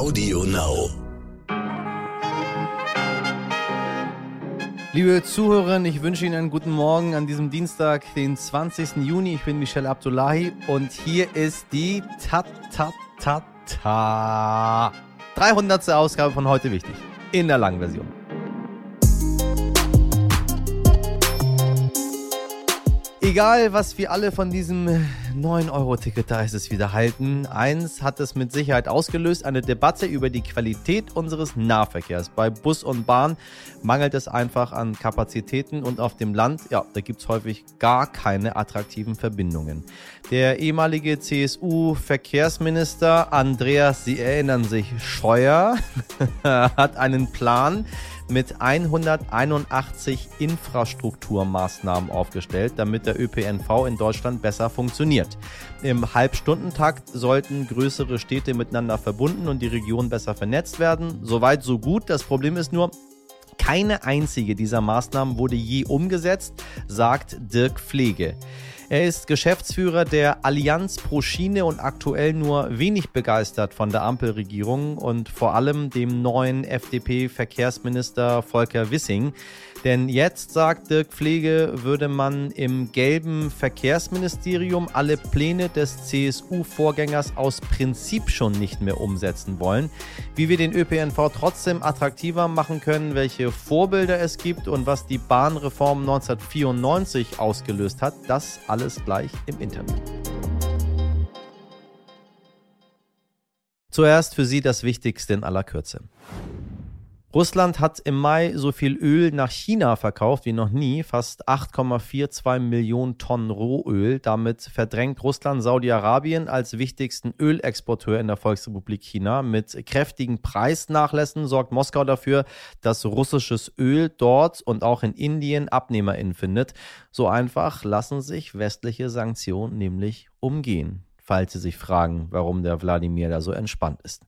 Audio Now. Liebe Zuhörerinnen, ich wünsche Ihnen einen guten Morgen an diesem Dienstag, den 20. Juni. Ich bin Michelle Abdullahi und hier ist die ta ta ta ta 300. Ausgabe von heute wichtig in der langen Version. Egal, was wir alle von diesem 9-Euro-Ticket, da ist es wieder halten. Eins hat es mit Sicherheit ausgelöst, eine Debatte über die Qualität unseres Nahverkehrs. Bei Bus und Bahn mangelt es einfach an Kapazitäten und auf dem Land, ja, da gibt es häufig gar keine attraktiven Verbindungen. Der ehemalige CSU-Verkehrsminister Andreas, Sie erinnern sich, Scheuer, hat einen Plan, mit 181 Infrastrukturmaßnahmen aufgestellt, damit der ÖPNV in Deutschland besser funktioniert. Im Halbstundentakt sollten größere Städte miteinander verbunden und die Region besser vernetzt werden. Soweit, so gut. Das Problem ist nur, keine einzige dieser Maßnahmen wurde je umgesetzt, sagt Dirk Pflege. Er ist Geschäftsführer der Allianz pro Schiene und aktuell nur wenig begeistert von der Ampelregierung und vor allem dem neuen FDP-Verkehrsminister Volker Wissing. Denn jetzt, sagt Dirk Pflege, würde man im gelben Verkehrsministerium alle Pläne des CSU-Vorgängers aus Prinzip schon nicht mehr umsetzen wollen. Wie wir den ÖPNV trotzdem attraktiver machen können, welche Vorbilder es gibt und was die Bahnreform 1994 ausgelöst hat, das alles gleich im Interview. Zuerst für Sie das Wichtigste in aller Kürze. Russland hat im Mai so viel Öl nach China verkauft wie noch nie, fast 8,42 Millionen Tonnen Rohöl. Damit verdrängt Russland Saudi-Arabien als wichtigsten Ölexporteur in der Volksrepublik China. Mit kräftigen Preisnachlässen sorgt Moskau dafür, dass russisches Öl dort und auch in Indien AbnehmerInnen findet. So einfach lassen sich westliche Sanktionen nämlich umgehen falls Sie sich fragen, warum der Wladimir da so entspannt ist.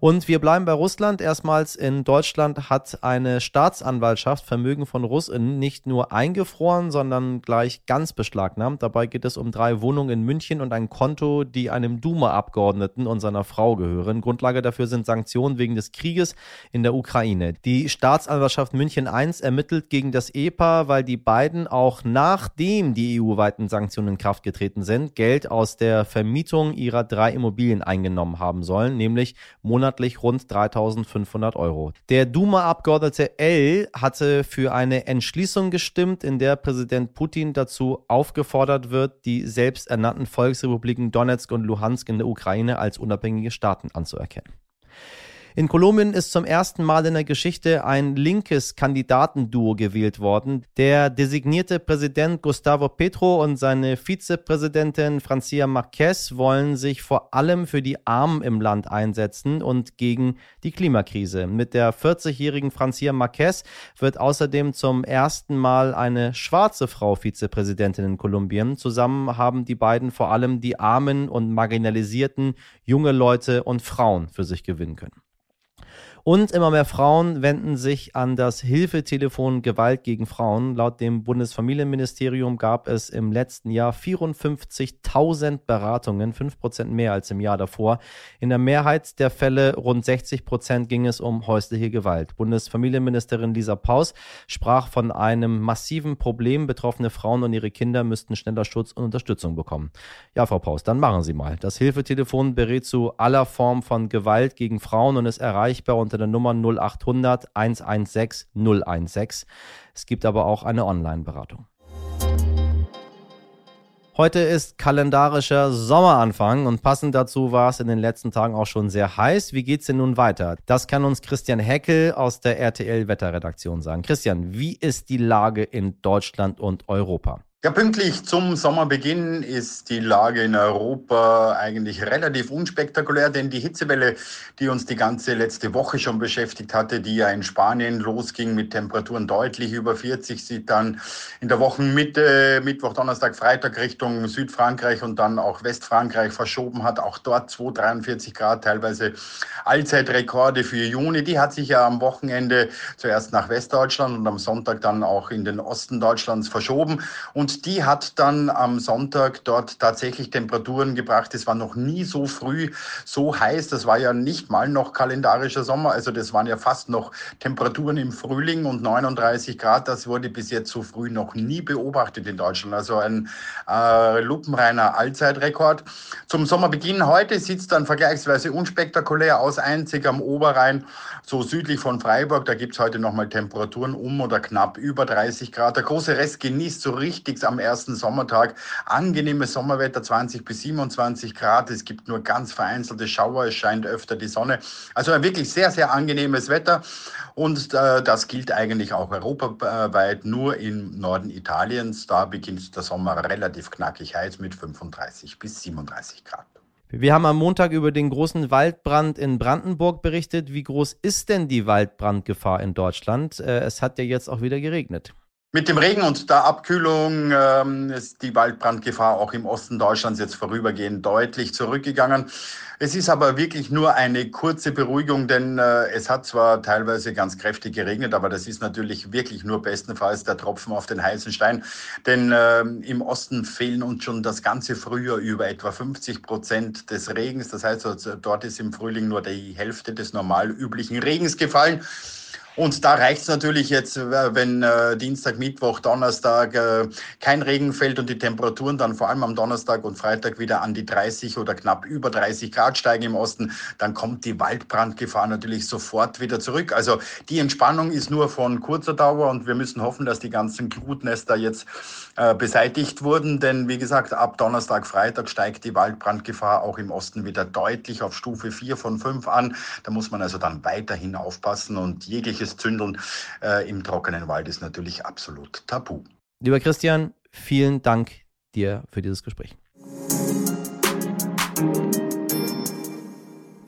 Und wir bleiben bei Russland. Erstmals in Deutschland hat eine Staatsanwaltschaft Vermögen von Russen nicht nur eingefroren, sondern gleich ganz beschlagnahmt. Dabei geht es um drei Wohnungen in München und ein Konto, die einem Duma-Abgeordneten und seiner Frau gehören. Grundlage dafür sind Sanktionen wegen des Krieges in der Ukraine. Die Staatsanwaltschaft München I ermittelt gegen das EPA, weil die beiden auch nachdem die EU-weiten Sanktionen in Kraft getreten sind, Geld aus der Vermietung Vermietung ihrer drei Immobilien eingenommen haben sollen, nämlich monatlich rund 3500 Euro. Der Duma-Abgeordnete L hatte für eine Entschließung gestimmt, in der Präsident Putin dazu aufgefordert wird, die selbsternannten Volksrepubliken Donetsk und Luhansk in der Ukraine als unabhängige Staaten anzuerkennen. In Kolumbien ist zum ersten Mal in der Geschichte ein linkes Kandidatenduo gewählt worden. Der designierte Präsident Gustavo Petro und seine Vizepräsidentin Francia Marquez wollen sich vor allem für die Armen im Land einsetzen und gegen die Klimakrise. Mit der 40-jährigen Francia Marquez wird außerdem zum ersten Mal eine schwarze Frau Vizepräsidentin in Kolumbien. Zusammen haben die beiden vor allem die armen und marginalisierten junge Leute und Frauen für sich gewinnen können. Und immer mehr Frauen wenden sich an das Hilfetelefon Gewalt gegen Frauen. Laut dem Bundesfamilienministerium gab es im letzten Jahr 54.000 Beratungen, 5% mehr als im Jahr davor. In der Mehrheit der Fälle, rund 60 Prozent, ging es um häusliche Gewalt. Bundesfamilienministerin Lisa Paus sprach von einem massiven Problem. Betroffene Frauen und ihre Kinder müssten schneller Schutz und Unterstützung bekommen. Ja, Frau Paus, dann machen Sie mal. Das Hilfetelefon berät zu aller Form von Gewalt gegen Frauen und ist erreichbar unter der Nummer 0800 116 016. Es gibt aber auch eine Online-Beratung. Heute ist kalendarischer Sommeranfang und passend dazu war es in den letzten Tagen auch schon sehr heiß. Wie geht es denn nun weiter? Das kann uns Christian Heckel aus der RTL Wetterredaktion sagen. Christian, wie ist die Lage in Deutschland und Europa? Ja, pünktlich zum Sommerbeginn ist die Lage in Europa eigentlich relativ unspektakulär, denn die Hitzewelle, die uns die ganze letzte Woche schon beschäftigt hatte, die ja in Spanien losging mit Temperaturen deutlich über 40, sieht dann in der Wochenmitte, Mittwoch, Donnerstag, Freitag Richtung Südfrankreich und dann auch Westfrankreich verschoben hat. Auch dort 2, 43 Grad, teilweise Allzeitrekorde für Juni. Die hat sich ja am Wochenende zuerst nach Westdeutschland und am Sonntag dann auch in den Osten Deutschlands verschoben. Und Und die hat dann am Sonntag dort tatsächlich Temperaturen gebracht. Es war noch nie so früh so heiß. Das war ja nicht mal noch kalendarischer Sommer. Also das waren ja fast noch Temperaturen im Frühling und 39 Grad. Das wurde bis jetzt so früh noch nie beobachtet in Deutschland. Also ein äh, lupenreiner Allzeitrekord. Zum Sommerbeginn heute sieht es dann vergleichsweise unspektakulär aus, einzig am Oberrhein, so südlich von Freiburg. Da gibt es heute nochmal Temperaturen um oder knapp über 30 Grad. Der große Rest genießt so richtig wichtigst am ersten Sommertag. Angenehmes Sommerwetter, 20 bis 27 Grad. Es gibt nur ganz vereinzelte Schauer, es scheint öfter die Sonne. Also ein wirklich sehr, sehr angenehmes Wetter. Und äh, das gilt eigentlich auch europaweit, nur im Norden Italiens. Da beginnt der Sommer relativ knackig heiß mit 35 bis 37 Grad. Wir haben am Montag über den großen Waldbrand in Brandenburg berichtet. Wie groß ist denn die Waldbrandgefahr in Deutschland? Äh, es hat ja jetzt auch wieder geregnet. Mit dem Regen und der Abkühlung ähm, ist die Waldbrandgefahr auch im Osten Deutschlands jetzt vorübergehend deutlich zurückgegangen. Es ist aber wirklich nur eine kurze Beruhigung, denn äh, es hat zwar teilweise ganz kräftig geregnet, aber das ist natürlich wirklich nur bestenfalls der Tropfen auf den heißen Stein. Denn äh, im Osten fehlen uns schon das ganze Frühjahr über etwa 50 Prozent des Regens. Das heißt, also, dort ist im Frühling nur die Hälfte des normal üblichen Regens gefallen. Und da reicht es natürlich jetzt, äh, wenn äh, Dienstag, Mittwoch, Donnerstag äh, kein Regen fällt und die Temperaturen dann vor allem am Donnerstag und Freitag wieder an die 30 oder knapp über 30 Grad steigen im Osten, dann kommt die Waldbrandgefahr natürlich sofort wieder zurück. Also die Entspannung ist nur von kurzer Dauer und wir müssen hoffen, dass die ganzen Glutnester jetzt äh, beseitigt wurden. Denn wie gesagt, ab Donnerstag, Freitag steigt die Waldbrandgefahr auch im Osten wieder deutlich auf Stufe 4 von 5 an. Da muss man also dann weiterhin aufpassen und jegliches Zündeln äh, im trockenen Wald ist natürlich absolut tabu. Lieber Christian, vielen Dank dir für dieses Gespräch.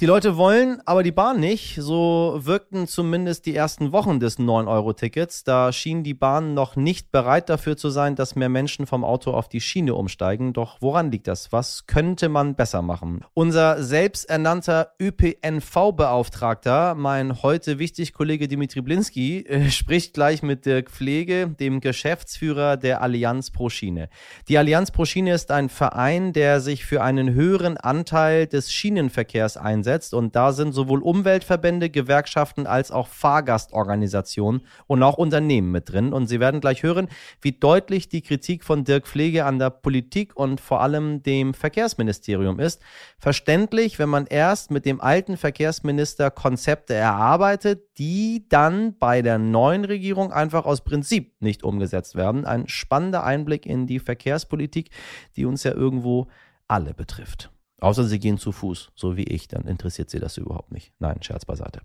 Die Leute wollen, aber die Bahn nicht. So wirkten zumindest die ersten Wochen des 9-Euro-Tickets. Da schien die Bahn noch nicht bereit dafür zu sein, dass mehr Menschen vom Auto auf die Schiene umsteigen. Doch woran liegt das? Was könnte man besser machen? Unser selbsternannter ÖPNV-Beauftragter, mein heute wichtig Kollege Dimitri Blinski, äh, spricht gleich mit Dirk Pflege, dem Geschäftsführer der Allianz Pro Schiene. Die Allianz Pro Schiene ist ein Verein, der sich für einen höheren Anteil des Schienenverkehrs einsetzt einsetzt. Und da sind sowohl Umweltverbände, Gewerkschaften als auch Fahrgastorganisationen und auch Unternehmen mit drin. Und Sie werden gleich hören, wie deutlich die Kritik von Dirk Pflege an der Politik und vor allem dem Verkehrsministerium ist. Verständlich, wenn man erst mit dem alten Verkehrsminister Konzepte erarbeitet, die dann bei der neuen Regierung einfach aus Prinzip nicht umgesetzt werden. Ein spannender Einblick in die Verkehrspolitik, die uns ja irgendwo alle betrifft. Außer sie gehen zu Fuß, so wie ich, dann interessiert sie das überhaupt nicht. Nein, Scherz beiseite.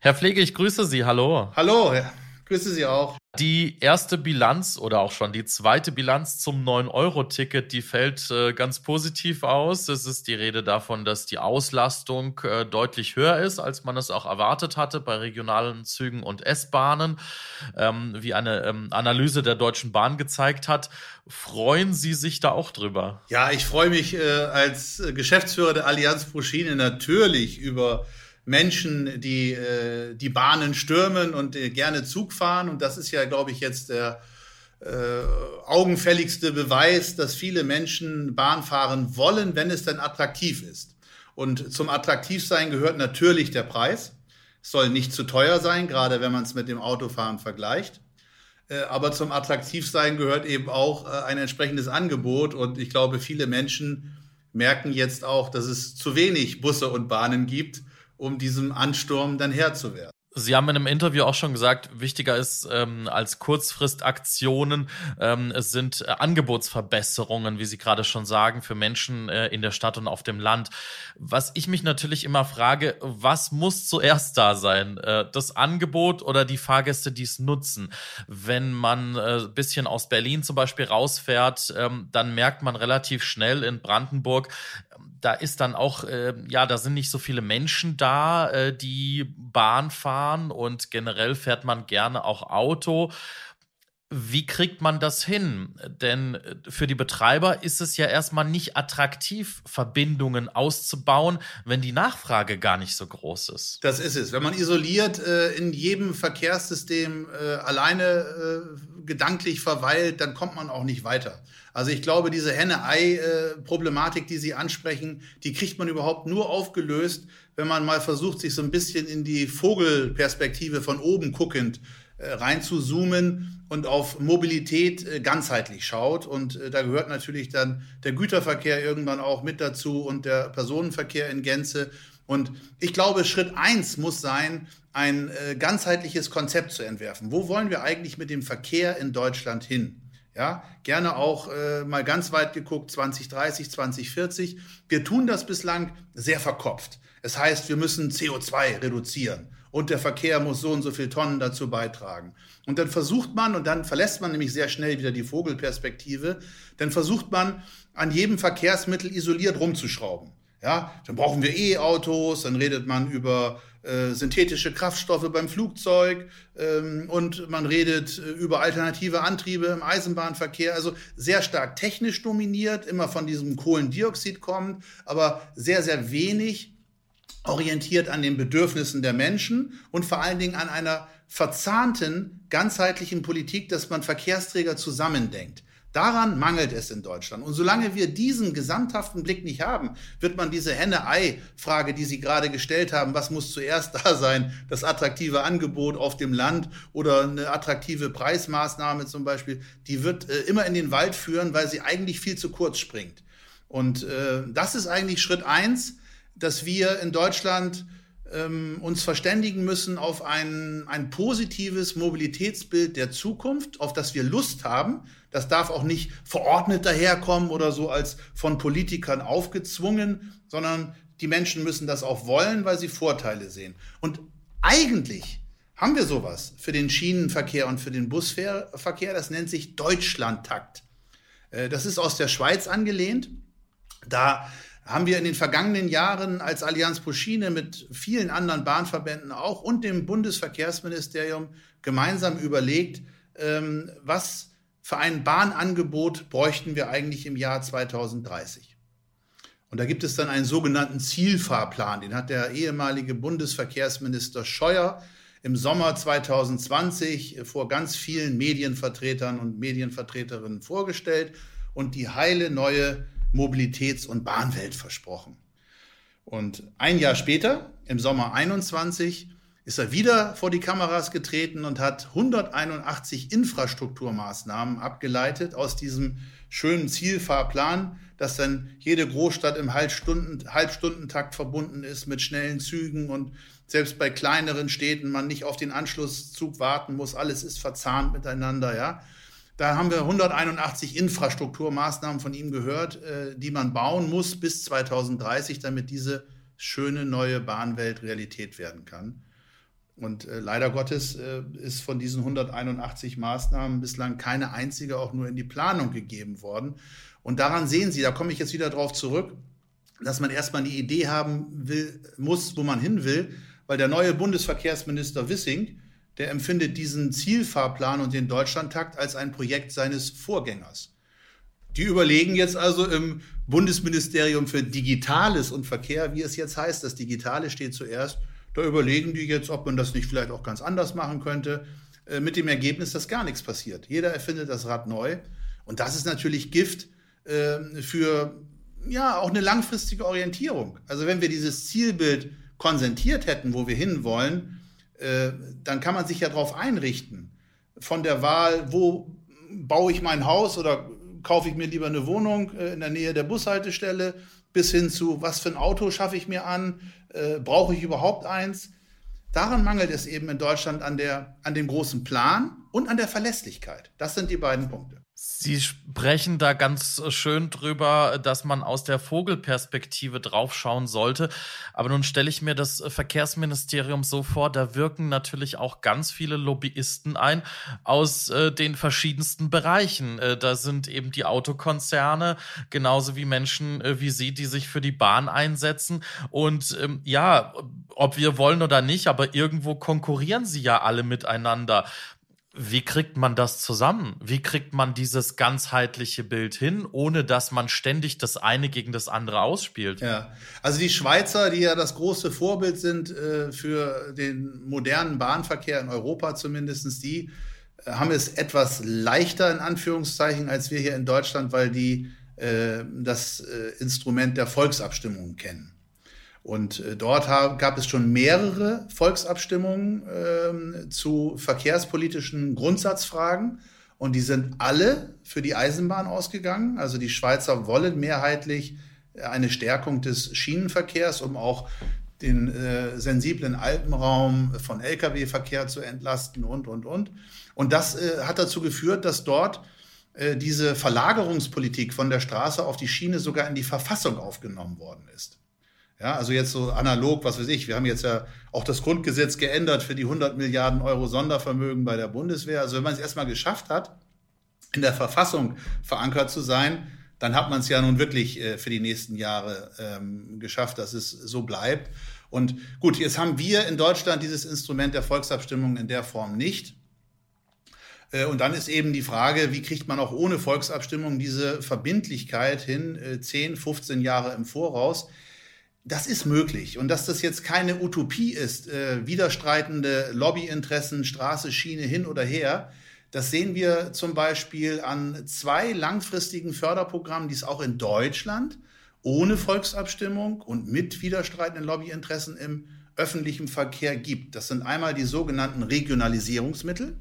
Herr Pflege, ich grüße Sie. Hallo. Hallo. Grüße Sie auch. Die erste Bilanz oder auch schon die zweite Bilanz zum 9-Euro-Ticket, die fällt äh, ganz positiv aus. Es ist die Rede davon, dass die Auslastung äh, deutlich höher ist, als man es auch erwartet hatte bei regionalen Zügen und S-Bahnen, ähm, wie eine ähm, Analyse der Deutschen Bahn gezeigt hat. Freuen Sie sich da auch drüber? Ja, ich freue mich äh, als Geschäftsführer der Allianz Pro Schiene natürlich über Menschen, die äh, die Bahnen stürmen und äh, gerne Zug fahren. Und das ist ja, glaube ich, jetzt der äh, augenfälligste Beweis, dass viele Menschen Bahn fahren wollen, wenn es dann attraktiv ist. Und zum Attraktivsein gehört natürlich der Preis. Es soll nicht zu teuer sein, gerade wenn man es mit dem Autofahren vergleicht. Äh, aber zum Attraktivsein gehört eben auch äh, ein entsprechendes Angebot. Und ich glaube, viele Menschen merken jetzt auch, dass es zu wenig Busse und Bahnen gibt um diesem Ansturm dann Herr zu werden. Sie haben in einem Interview auch schon gesagt, wichtiger ist ähm, als Kurzfristaktionen, ähm, es sind äh, Angebotsverbesserungen, wie Sie gerade schon sagen, für Menschen äh, in der Stadt und auf dem Land. Was ich mich natürlich immer frage, was muss zuerst da sein? Äh, das Angebot oder die Fahrgäste, die es nutzen? Wenn man äh, bisschen aus Berlin zum Beispiel rausfährt, ähm, dann merkt man relativ schnell in Brandenburg, da ist dann auch, äh, ja, da sind nicht so viele Menschen da, äh, die Bahn fahren und generell fährt man gerne auch Auto. Wie kriegt man das hin? Denn äh, für die Betreiber ist es ja erstmal nicht attraktiv, Verbindungen auszubauen, wenn die Nachfrage gar nicht so groß ist. Das ist es. Wenn man isoliert äh, in jedem Verkehrssystem äh, alleine äh, gedanklich verweilt, dann kommt man auch nicht weiter. Also ich glaube, diese Henne-Ei-Problematik, die Sie ansprechen, die kriegt man überhaupt nur aufgelöst, wenn man mal versucht, sich so ein bisschen in die Vogelperspektive von oben guckend äh, rein zu zoomen und auf Mobilität äh, ganzheitlich schaut. Und äh, da gehört natürlich dann der Güterverkehr irgendwann auch mit dazu und der Personenverkehr in Gänze. Und ich glaube, Schritt eins muss sein, ein ganzheitliches Konzept zu entwerfen. Wo wollen wir eigentlich mit dem Verkehr in Deutschland hin? Ja, gerne auch äh, mal ganz weit geguckt, 2030, 2040. Wir tun das bislang sehr verkopft. Es heißt, wir müssen CO2 reduzieren und der Verkehr muss so und so viel Tonnen dazu beitragen. Und dann versucht man, und dann verlässt man nämlich sehr schnell wieder die Vogelperspektive, dann versucht man an jedem Verkehrsmittel isoliert rumzuschrauben. Ja, dann brauchen wir E-Autos, dann redet man über äh, synthetische Kraftstoffe beim Flugzeug ähm, und man redet äh, über alternative Antriebe im Eisenbahnverkehr. Also sehr stark technisch dominiert, immer von diesem Kohlendioxid kommt, aber sehr, sehr wenig orientiert an den Bedürfnissen der Menschen und vor allen Dingen an einer verzahnten, ganzheitlichen Politik, dass man Verkehrsträger zusammendenkt. Daran mangelt es in Deutschland. Und solange wir diesen gesamthaften Blick nicht haben, wird man diese Henne-Ei-Frage, die Sie gerade gestellt haben, was muss zuerst da sein, das attraktive Angebot auf dem Land oder eine attraktive Preismaßnahme zum Beispiel, die wird äh, immer in den Wald führen, weil sie eigentlich viel zu kurz springt. Und äh, das ist eigentlich Schritt eins, dass wir in Deutschland ähm, uns verständigen müssen auf ein, ein positives Mobilitätsbild der Zukunft, auf das wir Lust haben. Das darf auch nicht verordnet daherkommen oder so als von Politikern aufgezwungen, sondern die Menschen müssen das auch wollen, weil sie Vorteile sehen. Und eigentlich haben wir sowas für den Schienenverkehr und für den Busverkehr. Das nennt sich Deutschlandtakt. Äh, das ist aus der Schweiz angelehnt. Da haben wir in den vergangenen Jahren als Allianz Puschine mit vielen anderen Bahnverbänden auch und dem Bundesverkehrsministerium gemeinsam überlegt, ähm, was für ein Bahnangebot bräuchten wir eigentlich im Jahr 2030. Und da gibt es dann einen sogenannten Zielfahrplan, den hat der ehemalige Bundesverkehrsminister Scheuer im Sommer 2020 vor ganz vielen Medienvertretern und Medienvertreterinnen vorgestellt und die heile neue Mobilitäts- und Bahnwelt versprochen. Und ein Jahr später, im Sommer 21, ist er wieder vor die Kameras getreten und hat 181 Infrastrukturmaßnahmen abgeleitet aus diesem schönen Zielfahrplan, dass dann jede Großstadt im Halbstunden, Halbstundentakt verbunden ist mit schnellen Zügen und selbst bei kleineren Städten man nicht auf den Anschlusszug warten muss. Alles ist verzahnt miteinander, ja. Da haben wir 181 Infrastrukturmaßnahmen von ihm gehört, äh, die man bauen muss bis 2030, damit diese schöne neue Bahnwelt Realität werden kann. Und äh, leider Gottes äh, ist von diesen 181 Maßnahmen bislang keine einzige auch nur in die Planung gegeben worden. Und daran sehen Sie, da komme ich jetzt wieder drauf zurück, dass man erstmal eine Idee haben will, muss, wo man hin will, weil der neue Bundesverkehrsminister Wissing der empfindet diesen Zielfahrplan und den Deutschlandtakt als ein Projekt seines Vorgängers. Die überlegen jetzt also im Bundesministerium für Digitales und Verkehr, wie es jetzt heißt, das Digitale steht zuerst, da überlegen die jetzt, ob man das nicht vielleicht auch ganz anders machen könnte, äh, mit dem Ergebnis, dass gar nichts passiert. Jeder erfindet das Rad neu. Und das ist natürlich Gift äh, für ja auch eine langfristige Orientierung. Also wenn wir dieses Zielbild konsentiert hätten, wo wir hinwollen, äh, dann kann man sich ja darauf einrichten. Von der Wahl, wo baue ich mein Haus oder kaufe ich mir lieber eine Wohnung äh, in der Nähe der Bushaltestelle, bis hin zu, was für ein Auto schaffe ich mir an, äh, brauche ich überhaupt eins. Daran mangelt es eben in Deutschland an, der, an dem großen Plan und an der Verlässlichkeit. Das sind die beiden Punkte. Sie sprechen da ganz schön drüber, dass man aus der Vogelperspektive draufschauen sollte. Aber nun stelle ich mir das Verkehrsministerium so vor, da wirken natürlich auch ganz viele Lobbyisten ein aus äh, den verschiedensten Bereichen. Äh, da sind eben die Autokonzerne, genauso wie Menschen äh, wie Sie, die sich für die Bahn einsetzen. Und ähm, ja, ob wir wollen oder nicht, aber irgendwo konkurrieren sie ja alle miteinander. Wie kriegt man das zusammen? Wie kriegt man dieses ganzheitliche Bild hin, ohne dass man ständig das eine gegen das andere ausspielt? Ja, also die Schweizer, die ja das große Vorbild sind äh, für den modernen Bahnverkehr in Europa zumindest, die äh, haben es etwas leichter in Anführungszeichen als wir hier in Deutschland, weil die äh, das äh, Instrument der Volksabstimmung kennen. Und äh, dort gab es schon mehrere Volksabstimmungen äh, zu verkehrspolitischen Grundsatzfragen. Und die sind alle für die Eisenbahn ausgegangen. Also die Schweizer wollen mehrheitlich eine Stärkung des Schienenverkehrs, um auch den äh, sensiblen Alpenraum von Lkw-Verkehr zu entlasten und, und, und. Und das äh, hat dazu geführt, dass dort äh, diese Verlagerungspolitik von der Straße auf die Schiene sogar in die Verfassung aufgenommen worden ist. Ja, also jetzt so analog, was weiß ich, wir haben jetzt ja auch das Grundgesetz geändert für die 100 Milliarden Euro Sondervermögen bei der Bundeswehr. Also wenn man es erstmal geschafft hat, in der Verfassung verankert zu sein, dann hat man es ja nun wirklich äh, für die nächsten Jahre ähm, geschafft, dass es so bleibt. Und gut, jetzt haben wir in Deutschland dieses Instrument der Volksabstimmung in der Form nicht. Äh, und dann ist eben die Frage, wie kriegt man auch ohne Volksabstimmung diese Verbindlichkeit hin, äh, 10, 15 Jahre im Voraus? Das ist möglich. Und dass das jetzt keine Utopie ist, äh, widerstreitende Lobbyinteressen, Straße, Schiene hin oder her, das sehen wir zum Beispiel an zwei langfristigen Förderprogrammen, die es auch in Deutschland ohne Volksabstimmung und mit widerstreitenden Lobbyinteressen im öffentlichen Verkehr gibt. Das sind einmal die sogenannten Regionalisierungsmittel.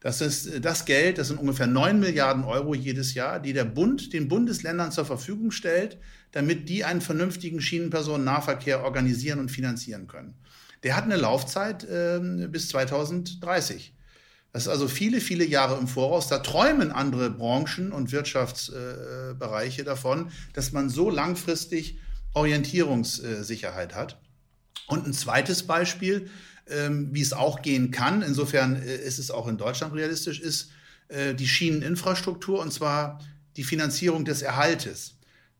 Das ist äh, das Geld, das sind ungefähr 9 Milliarden Euro jedes Jahr, die der Bund den Bundesländern zur Verfügung stellt, damit die einen vernünftigen Schienenpersonennahverkehr organisieren und finanzieren können. Der hat eine Laufzeit äh, bis 2030. Das ist also viele, viele Jahre im Voraus. Da träumen andere Branchen und Wirtschaftsbereiche äh, davon, dass man so langfristig Orientierungssicherheit hat. Und ein zweites Beispiel, ähm, wie es auch gehen kann, insofern äh, ist es auch in Deutschland realistisch, ist äh, die Schieneninfrastruktur und zwar die Finanzierung des Erhaltes.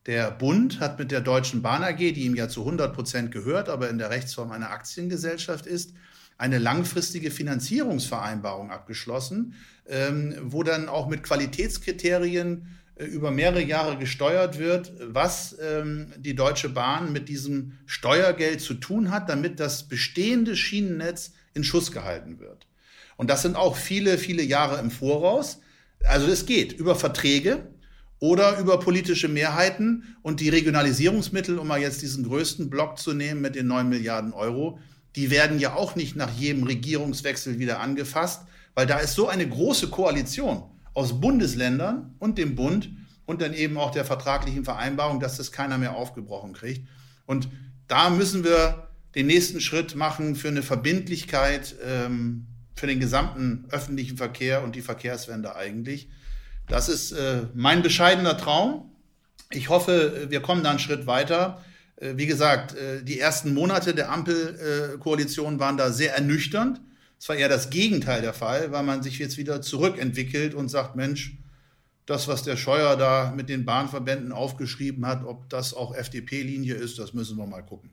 Der Bund hat mit der Deutschen Bahn AG, die ihm ja zu 100 Prozent gehört, aber in der Rechtsform eine Aktiengesellschaft ist, eine langfristige Finanzierungsvereinbarung abgeschlossen, ähm, wo dann auch mit Qualitätskriterien über mehrere Jahre gesteuert wird, was ähm, die Deutsche Bahn mit diesem Steuergeld zu tun hat, damit das bestehende Schienennetz in Schuss gehalten wird. Und das sind auch viele, viele Jahre im Voraus. Also es geht über Verträge, oder über politische Mehrheiten und die Regionalisierungsmittel, um mal jetzt diesen größten Block zu nehmen mit den 9 Milliarden Euro, die werden ja auch nicht nach jedem Regierungswechsel wieder angefasst, weil da ist so eine große Koalition aus Bundesländern und dem Bund und dann eben auch der vertraglichen Vereinbarung, dass das keiner mehr aufgebrochen kriegt. Und da müssen wir den nächsten Schritt machen für eine Verbindlichkeit ähm, für den gesamten öffentlichen Verkehr und die Verkehrswende eigentlich. Das ist äh, mein bescheidener Traum. Ich hoffe, wir kommen da einen Schritt weiter. Äh, wie gesagt, äh, die ersten Monate der Ampelkoalition waren da sehr ernüchternd. Es war eher das Gegenteil der Fall, weil man sich jetzt wieder zurückentwickelt und sagt, Mensch, das, was der Scheuer da mit den Bahnverbänden aufgeschrieben hat, ob das auch FDP-Linie ist, das müssen wir mal gucken.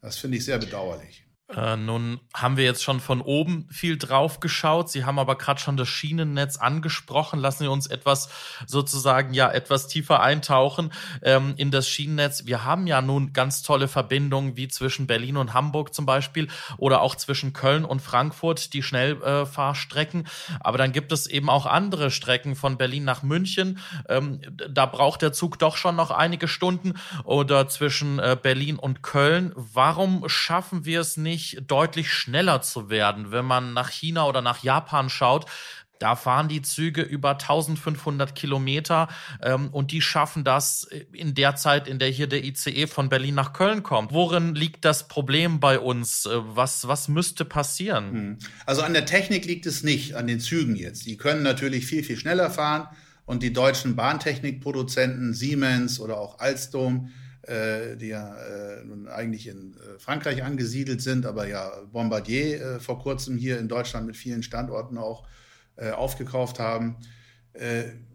Das finde ich sehr bedauerlich. Äh, nun haben wir jetzt schon von oben viel drauf geschaut. Sie haben aber gerade schon das Schienennetz angesprochen. Lassen Sie uns etwas sozusagen ja etwas tiefer eintauchen ähm, in das Schienennetz. Wir haben ja nun ganz tolle Verbindungen wie zwischen Berlin und Hamburg zum Beispiel oder auch zwischen Köln und Frankfurt die Schnellfahrstrecken. Aber dann gibt es eben auch andere Strecken von Berlin nach München. Ähm, da braucht der Zug doch schon noch einige Stunden oder zwischen äh, Berlin und Köln. Warum schaffen wir es nicht? Nicht deutlich schneller zu werden. Wenn man nach China oder nach Japan schaut, da fahren die Züge über 1500 Kilometer ähm, und die schaffen das in der Zeit, in der hier der ICE von Berlin nach Köln kommt. Worin liegt das Problem bei uns? Äh, was, was müsste passieren? Hm. Also an der Technik liegt es nicht, an den Zügen jetzt. Die können natürlich viel, viel schneller fahren und die deutschen Bahntechnikproduzenten Siemens oder auch Alstom, äh, die ja äh, nun eigentlich in äh, Frankreich angesiedelt sind, aber ja Bombardier äh, vor kurzem hier in Deutschland mit vielen Standorten auch äh, aufgekauft haben.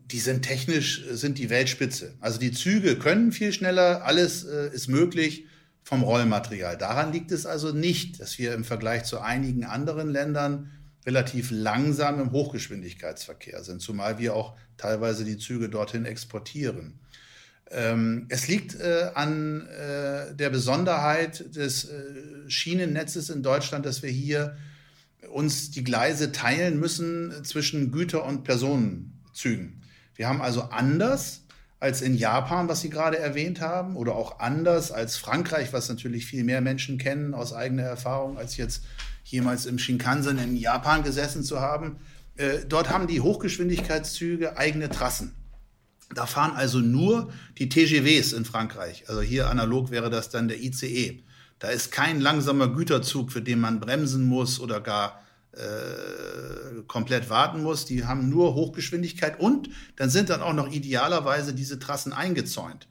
Die sind technisch, sind die Weltspitze. Also die Züge können viel schneller, alles ist möglich vom Rollmaterial. Daran liegt es also nicht, dass wir im Vergleich zu einigen anderen Ländern relativ langsam im Hochgeschwindigkeitsverkehr sind, zumal wir auch teilweise die Züge dorthin exportieren. Ähm, es liegt äh, an äh, der Besonderheit des äh, Schienennetzes in Deutschland, dass wir hier uns die Gleise teilen müssen zwischen Güter- und Personenzügen. Wir haben also anders als in Japan, was Sie gerade erwähnt haben, oder auch anders als Frankreich, was natürlich viel mehr Menschen kennen aus eigener Erfahrung, als jetzt jemals im Shinkansen in Japan gesessen zu haben. Äh, dort haben die Hochgeschwindigkeitszüge eigene Trassen. Da fahren also nur die TGWs in Frankreich. Also hier analog wäre das dann der ICE. Da ist kein langsamer Güterzug, für den man bremsen muss oder gar äh, komplett warten muss. Die haben nur Hochgeschwindigkeit und dann sind dann auch noch idealerweise diese Trassen eingezäunt.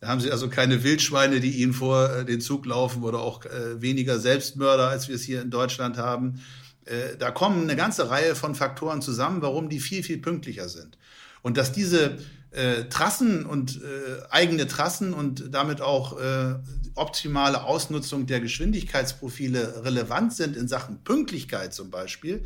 Da haben sie also keine Wildschweine, die ihnen vor äh, den Zug laufen oder auch äh, weniger Selbstmörder, als wir es hier in Deutschland haben. Äh, da kommen eine ganze Reihe von Faktoren zusammen, warum die viel, viel pünktlicher sind. Und dass diese äh, Trassen und äh, eigene Trassen und damit auch äh, optimale Ausnutzung der Geschwindigkeitsprofile relevant sind in Sachen Pünktlichkeit zum Beispiel,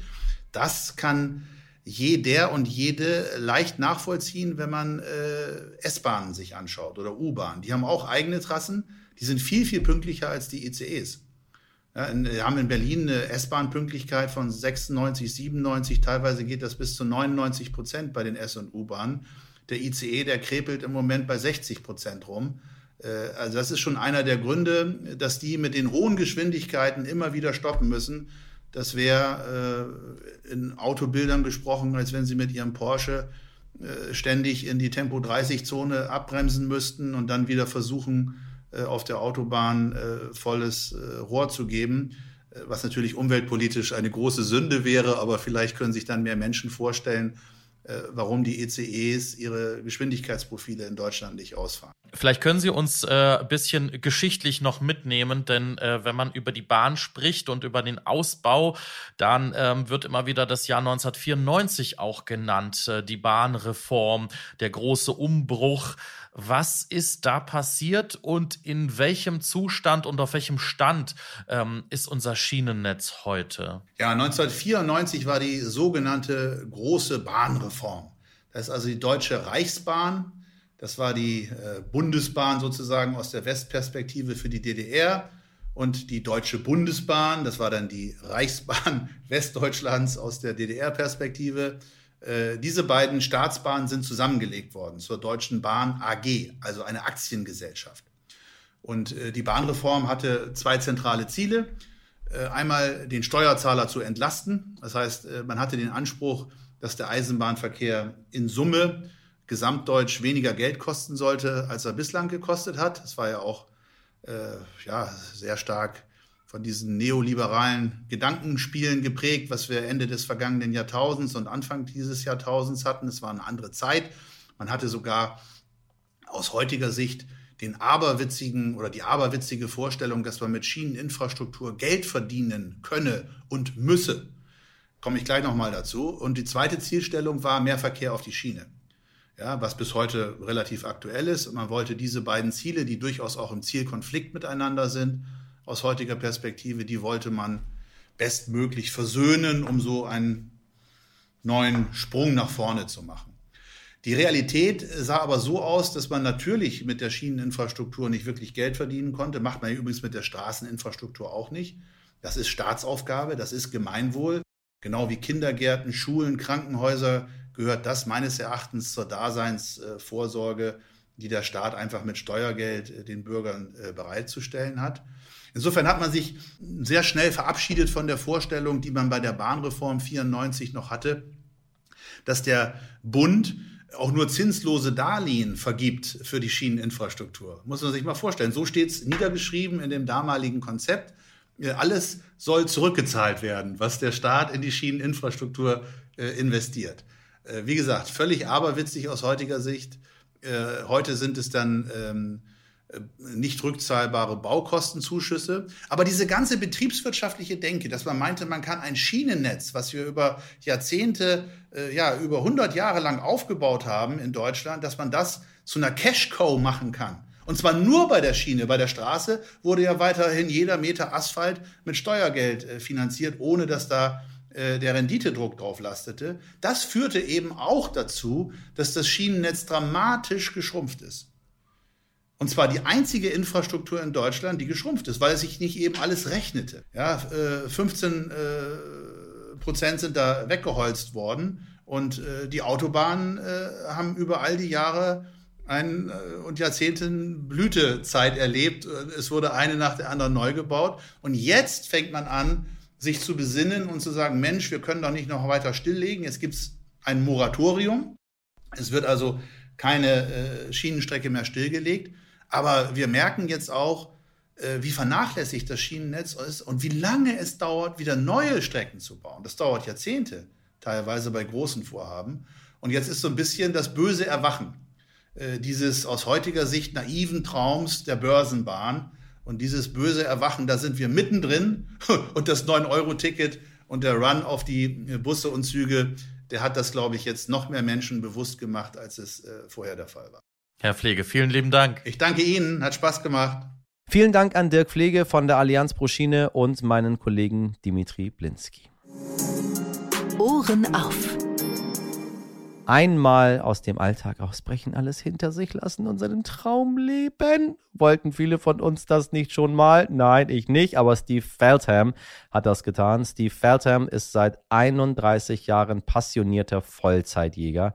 das kann jeder und jede leicht nachvollziehen, wenn man äh, S-Bahnen sich anschaut oder U-Bahnen. Die haben auch eigene Trassen, die sind viel, viel pünktlicher als die ICEs. Ja, in, wir haben in Berlin eine S-Bahn-Pünktlichkeit von 96, 97, teilweise geht das bis zu 99 Prozent bei den S- und U-Bahnen. Der ICE, der krepelt im Moment bei 60 Prozent rum. Äh, also das ist schon einer der Gründe, dass die mit den hohen Geschwindigkeiten immer wieder stoppen müssen. Das wäre äh, in Autobildern gesprochen, als wenn sie mit ihrem Porsche äh, ständig in die Tempo 30-Zone abbremsen müssten und dann wieder versuchen, auf der Autobahn volles Rohr zu geben, was natürlich umweltpolitisch eine große Sünde wäre, aber vielleicht können sich dann mehr Menschen vorstellen, warum die ECEs ihre Geschwindigkeitsprofile in Deutschland nicht ausfahren. Vielleicht können Sie uns äh, ein bisschen geschichtlich noch mitnehmen, denn äh, wenn man über die Bahn spricht und über den Ausbau, dann ähm, wird immer wieder das Jahr 1994 auch genannt, äh, die Bahnreform, der große Umbruch. Was ist da passiert und in welchem Zustand und auf welchem Stand ähm, ist unser Schienennetz heute? Ja, 1994 war die sogenannte große Bahnreform. Das ist also die Deutsche Reichsbahn das war die äh, Bundesbahn sozusagen aus der Westperspektive für die DDR und die Deutsche Bundesbahn, das war dann die Reichsbahn Westdeutschlands aus der DDR-Perspektive. Äh, diese beiden Staatsbahnen sind zusammengelegt worden zur Deutschen Bahn AG, also eine Aktiengesellschaft. Und äh, die Bahnreform hatte zwei zentrale Ziele. Einmal den Steuerzahler zu entlasten. Das heißt, man hatte den Anspruch, dass der Eisenbahnverkehr in Summe gesamtdeutsch weniger Geld kosten sollte, als er bislang gekostet hat. Das war ja auch äh, ja, sehr stark von diesen neoliberalen Gedankenspielen geprägt, was wir Ende des vergangenen Jahrtausends und Anfang dieses Jahrtausends hatten. Es war eine andere Zeit. Man hatte sogar aus heutiger Sicht den aberwitzigen oder die aberwitzige Vorstellung, dass man mit Schieneninfrastruktur Geld verdienen könne und müsse. Komme ich gleich nochmal dazu. Und die zweite Zielstellung war mehr Verkehr auf die Schiene ja, was bis heute relativ aktuell ist. man wollte diese beiden Ziele, die durchaus auch im Zielkonflikt miteinander sind, aus heutiger Perspektive, die wollte man bestmöglich versöhnen, um so einen neuen Sprung nach vorne zu machen. Die Realität sah aber so aus, dass man natürlich mit der Schieneninfrastruktur nicht wirklich Geld verdienen konnte. Macht man übrigens mit der Straßeninfrastruktur auch nicht. Das ist Staatsaufgabe, das ist Gemeinwohl. Genau wie Kindergärten, Schulen, Krankenhäuser gehört das meines Erachtens zur Daseinsvorsorge, die der Staat einfach mit Steuergeld äh, den Bürgern äh, bereitzustellen hat. Insofern hat man sich sehr schnell verabschiedet von der Vorstellung, die man bei der Bahnreform 94 noch hatte, dass der Bund auch nur zinslose Darlehen vergibt für die Schieneninfrastruktur. Muss man sich mal vorstellen. So steht es niedergeschrieben in dem damaligen Konzept. Äh, alles soll zurückgezahlt werden, was der Staat in die Schieneninfrastruktur investiert. Äh, wie gesagt, völlig aberwitzig aus heutiger Sicht. Äh, heute sind es dann ähm, äh, nicht rückzahlbare Baukostenzuschüsse. Aber diese ganze betriebswirtschaftliche Denke, dass man meinte, man kann ein Schienennetz, was wir über Jahrzehnte, äh, ja, über 100 Jahre lang aufgebaut haben in Deutschland, dass man das zu einer Cash-Cow machen kann. Und zwar nur bei der Schiene. Bei der Straße wurde ja weiterhin jeder Meter Asphalt mit Steuergeld äh, finanziert, ohne dass da der Renditedruck drauf lastete. Das führte eben auch dazu, dass das Schienennetz dramatisch geschrumpft ist. Und zwar die einzige Infrastruktur in Deutschland, die geschrumpft ist, weil es sich nicht eben alles rechnete. Ja, 15 äh, Prozent sind da weggeholzt worden und äh, die Autobahnen haben über all die Jahre ein, und Jahrzehnten Blütezeit erlebt. Es wurde eine nach der anderen neu gebaut. Und jetzt fängt man an, sich zu besinnen und zu sagen, Mensch, wir können doch nicht noch weiter stilllegen. Jetzt gibt es ein Moratorium. Es wird also keine äh, Schienenstrecke mehr stillgelegt. Aber wir merken jetzt auch, äh, wie vernachlässigt das Schienennetz ist und wie lange es dauert, wieder neue Strecken zu bauen. Das dauert Jahrzehnte, teilweise bei großen Vorhaben. Und jetzt ist so ein bisschen das böse Erwachen äh, dieses aus heutiger Sicht naiven Traums der Börsenbahn und dieses böse Erwachen, da sind wir mittendrin. Und das 9-Euro-Ticket und der Run auf die Busse und Züge, der hat das, glaube ich, jetzt noch mehr Menschen bewusst gemacht, als es äh, vorher der Fall war. Herr Pflege, vielen lieben Dank. Ich danke Ihnen, hat Spaß gemacht. Vielen Dank an Dirk Pflege von der Allianz Pro und meinen Kollegen Dimitri Blinski. Ohren auf einmal aus dem Alltag ausbrechen, alles hinter sich lassen und seinen Traum leben. Wollten viele von uns das nicht schon mal? Nein, ich nicht, aber Steve Feltham hat das getan. Steve Feltham ist seit 31 Jahren passionierter Vollzeitjäger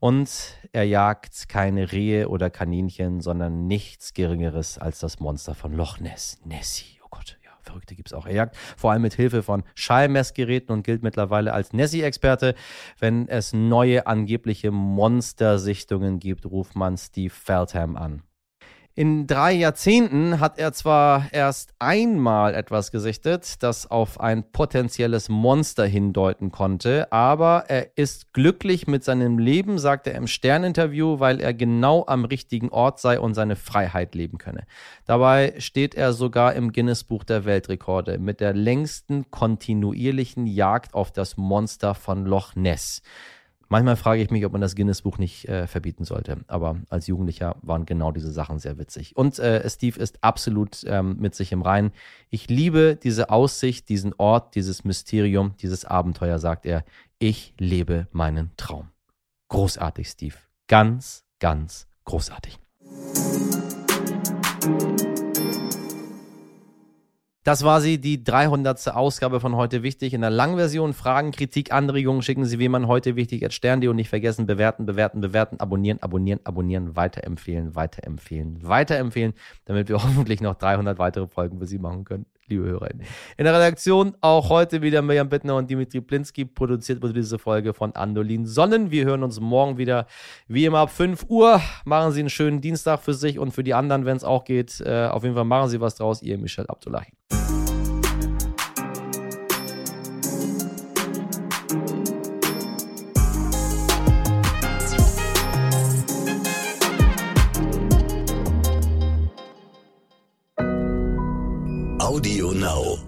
und er jagt keine Rehe oder Kaninchen, sondern nichts Geringeres als das Monster von Loch Ness, Nessie. Verrückte gibt es auch. Er jagt vor allem mit Hilfe von Schallmessgeräten und gilt mittlerweile als Nessie-Experte. Wenn es neue angebliche Monstersichtungen gibt, ruft man Steve Feldham an. In drei Jahrzehnten hat er zwar erst einmal etwas gesichtet, das auf ein potenzielles Monster hindeuten konnte, aber er ist glücklich mit seinem Leben, sagt er im Sterninterview, weil er genau am richtigen Ort sei und seine Freiheit leben könne. Dabei steht er sogar im Guinness-Buch der Weltrekorde mit der längsten kontinuierlichen Jagd auf das Monster von Loch Ness. Manchmal frage ich mich, ob man das Guinness-Buch nicht äh, verbieten sollte. Aber als Jugendlicher waren genau diese Sachen sehr witzig. Und äh, Steve ist absolut ähm, mit sich im Reinen. Ich liebe diese Aussicht, diesen Ort, dieses Mysterium, dieses Abenteuer, sagt er. Ich lebe meinen Traum. Großartig, Steve. Ganz, ganz großartig. Das war sie, die 300. Ausgabe von heute wichtig. In der Langversion Fragen, Kritik, Anregungen schicken Sie wie man heute wichtig at stern.de und nicht vergessen bewerten, bewerten, bewerten, abonnieren, abonnieren, abonnieren, weiterempfehlen, weiterempfehlen, weiterempfehlen, damit wir hoffentlich noch 300 weitere Folgen für Sie machen können liebe Hörerinnen. In der Redaktion auch heute wieder Mirjam Bittner und Dimitri Plinski. Produziert wurde diese Folge von Andolin Sonnen. Wir hören uns morgen wieder, wie immer ab 5 Uhr. Machen Sie einen schönen Dienstag für sich und für die anderen, wenn es auch geht. Äh, auf jeden Fall machen Sie was draus. Ihr Michel Abdullahi. Audio Now.